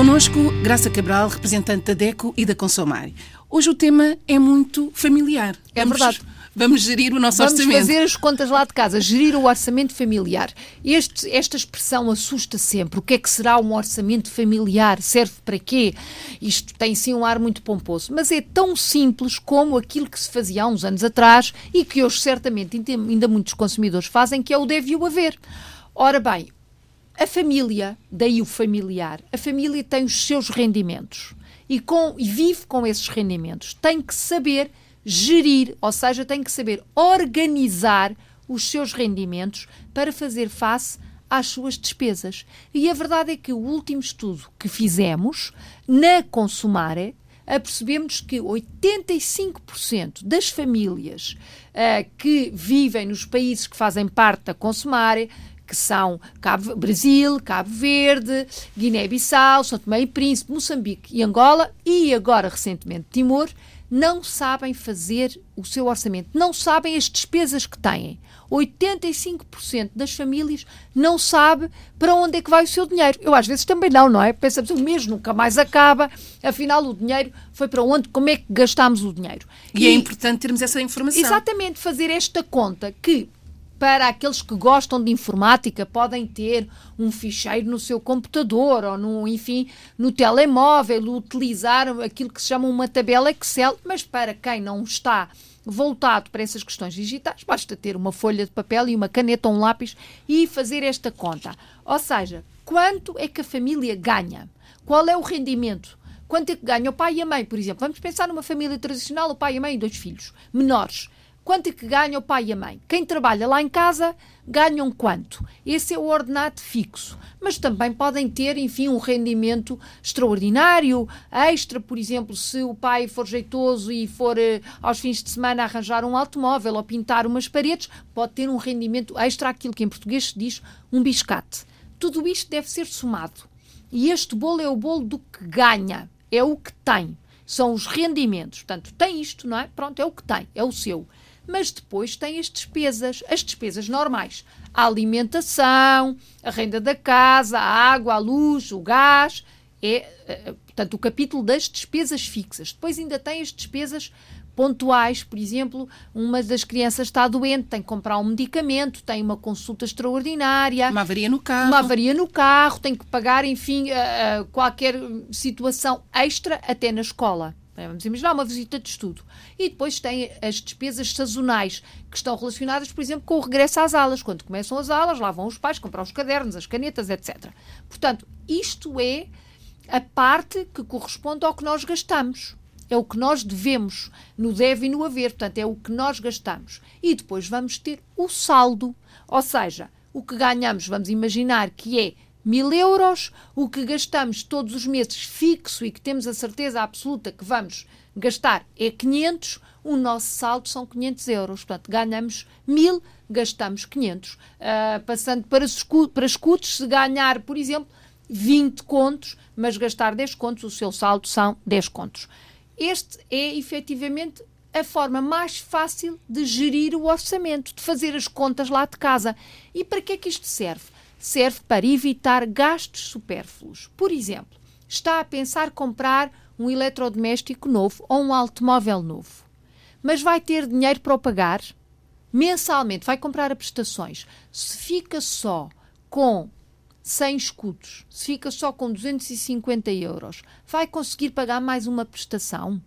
Conosco, Graça Cabral, representante da DECO e da Consomar. Hoje o tema é muito familiar. É vamos, verdade. Vamos gerir o nosso vamos orçamento. Vamos fazer as contas lá de casa, gerir o orçamento familiar. Este, esta expressão assusta sempre. O que é que será um orçamento familiar? Serve para quê? Isto tem sim um ar muito pomposo, mas é tão simples como aquilo que se fazia há uns anos atrás e que hoje certamente ainda muitos consumidores fazem, que é o deve o haver. Ora bem, a família, daí o familiar, a família tem os seus rendimentos e, com, e vive com esses rendimentos. Tem que saber gerir, ou seja, tem que saber organizar os seus rendimentos para fazer face às suas despesas. E a verdade é que o último estudo que fizemos na Consumare apercebemos que 85% das famílias uh, que vivem nos países que fazem parte da Consumare que são Cabo, Brasil, Cabo Verde, Guiné-Bissau, São Tomé e Príncipe, Moçambique e Angola e agora recentemente Timor, não sabem fazer o seu orçamento, não sabem as despesas que têm. 85% das famílias não sabe para onde é que vai o seu dinheiro. Eu às vezes também não, não é? Pensamos, o mês nunca mais acaba, afinal o dinheiro foi para onde, como é que gastámos o dinheiro. E, é e é importante termos essa informação. Exatamente, fazer esta conta que para aqueles que gostam de informática, podem ter um ficheiro no seu computador ou, no, enfim, no telemóvel, utilizar aquilo que se chama uma tabela Excel, mas para quem não está voltado para essas questões digitais, basta ter uma folha de papel e uma caneta ou um lápis e fazer esta conta. Ou seja, quanto é que a família ganha? Qual é o rendimento? Quanto é que ganha o pai e a mãe, por exemplo? Vamos pensar numa família tradicional, o pai e a mãe e dois filhos menores. Quanto é que ganha o pai e a mãe? Quem trabalha lá em casa ganham quanto? Esse é o ordenado fixo. Mas também podem ter, enfim, um rendimento extraordinário, extra, por exemplo, se o pai for jeitoso e for eh, aos fins de semana arranjar um automóvel ou pintar umas paredes, pode ter um rendimento extra, aquilo que em português se diz um biscate. Tudo isto deve ser somado. E este bolo é o bolo do que ganha, é o que tem. São os rendimentos. Portanto, tem isto, não é? Pronto, é o que tem, é o seu mas depois tem as despesas, as despesas normais. A alimentação, a renda da casa, a água, a luz, o gás. É, eh, portanto, o capítulo das despesas fixas. Depois ainda tem as despesas pontuais, por exemplo, uma das crianças está doente, tem que comprar um medicamento, tem uma consulta extraordinária, uma avaria no carro, uma avaria no carro, tem que pagar, enfim, uh, qualquer situação extra até na escola. É, vamos imaginar uma visita de estudo. E depois tem as despesas sazonais, que estão relacionadas, por exemplo, com o regresso às aulas. Quando começam as aulas, lá vão os pais comprar os cadernos, as canetas, etc. Portanto, isto é a parte que corresponde ao que nós gastamos. É o que nós devemos no deve e no haver. Portanto, é o que nós gastamos. E depois vamos ter o saldo. Ou seja, o que ganhamos, vamos imaginar que é mil euros, o que gastamos todos os meses fixo e que temos a certeza absoluta que vamos gastar é 500, o nosso saldo são 500 euros. Portanto, ganhamos mil, gastamos 500. Uh, ah, passando para, para escudos, se ganhar, por exemplo, 20 contos, mas gastar 10 contos, o seu saldo são 10 contos. Este é efetivamente a forma mais fácil de gerir o orçamento, de fazer as contas lá de casa. E para que é que isto serve? Serve para evitar gastos supérfluos. Por exemplo, está a pensar comprar um eletrodoméstico novo ou um automóvel novo, mas vai ter dinheiro para o pagar mensalmente, vai comprar a prestações. Se fica só com 100 escudos, se fica só com 250 euros, vai conseguir pagar mais uma prestação?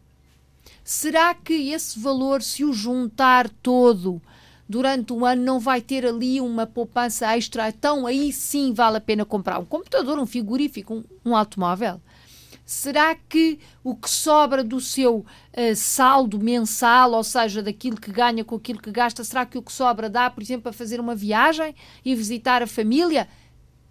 Será que esse valor, se o juntar todo, durante um ano não vai ter ali uma poupança extra, então aí sim vale a pena comprar um computador, um frigorífico, um, um automóvel? Será que o que sobra do seu uh, saldo mensal, ou seja, daquilo que ganha com aquilo que gasta, será que o que sobra dá, por exemplo, para fazer uma viagem e visitar a família?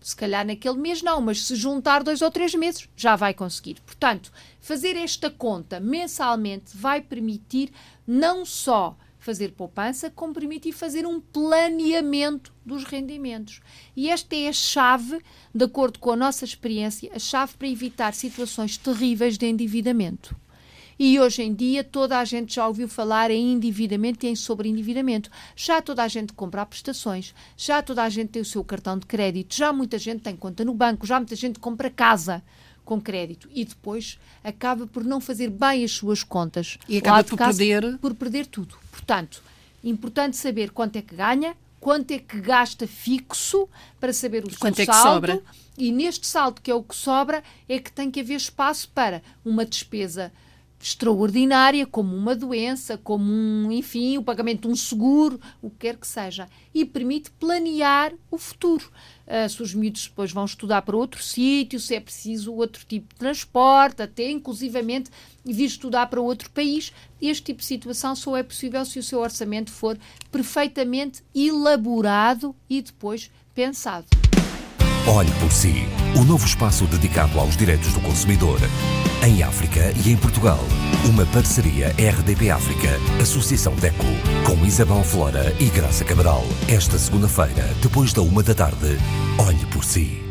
Se calhar naquele mês não, mas se juntar dois ou três meses já vai conseguir. Portanto, fazer esta conta mensalmente vai permitir não só fazer poupança, como permitir fazer um planeamento dos rendimentos. E esta é a chave, de acordo com a nossa experiência, a chave para evitar situações terríveis de endividamento. E hoje em dia toda a gente já ouviu falar em endividamento e em sobreendividamento. Já toda a gente compra prestações, já toda a gente tem o seu cartão de crédito, já muita gente tem conta no banco, já muita gente compra casa com crédito e depois acaba por não fazer bem as suas contas. E acaba por casa, perder- por perder tudo. Portanto, importante saber quanto é que ganha, quanto é que gasta fixo para saber o seu quanto é que saldo. sobra. E neste saldo, que é o que sobra, é que tem que haver espaço para uma despesa extraordinária, como uma doença, como um, enfim, o pagamento de um seguro, o que quer que seja. E permite planear o futuro. Ah, se os miúdos depois vão estudar para outro sítio, se é preciso outro tipo de transporte, até inclusivamente vir estudar para outro país, este tipo de situação só é possível se o seu orçamento for perfeitamente elaborado e depois pensado. Olhe por si. O novo espaço dedicado aos direitos do consumidor. Em África e em Portugal. Uma parceria RDP África, Associação DECO, com Isabel Flora e Graça Cabral. Esta segunda-feira, depois da uma da tarde. Olhe por si.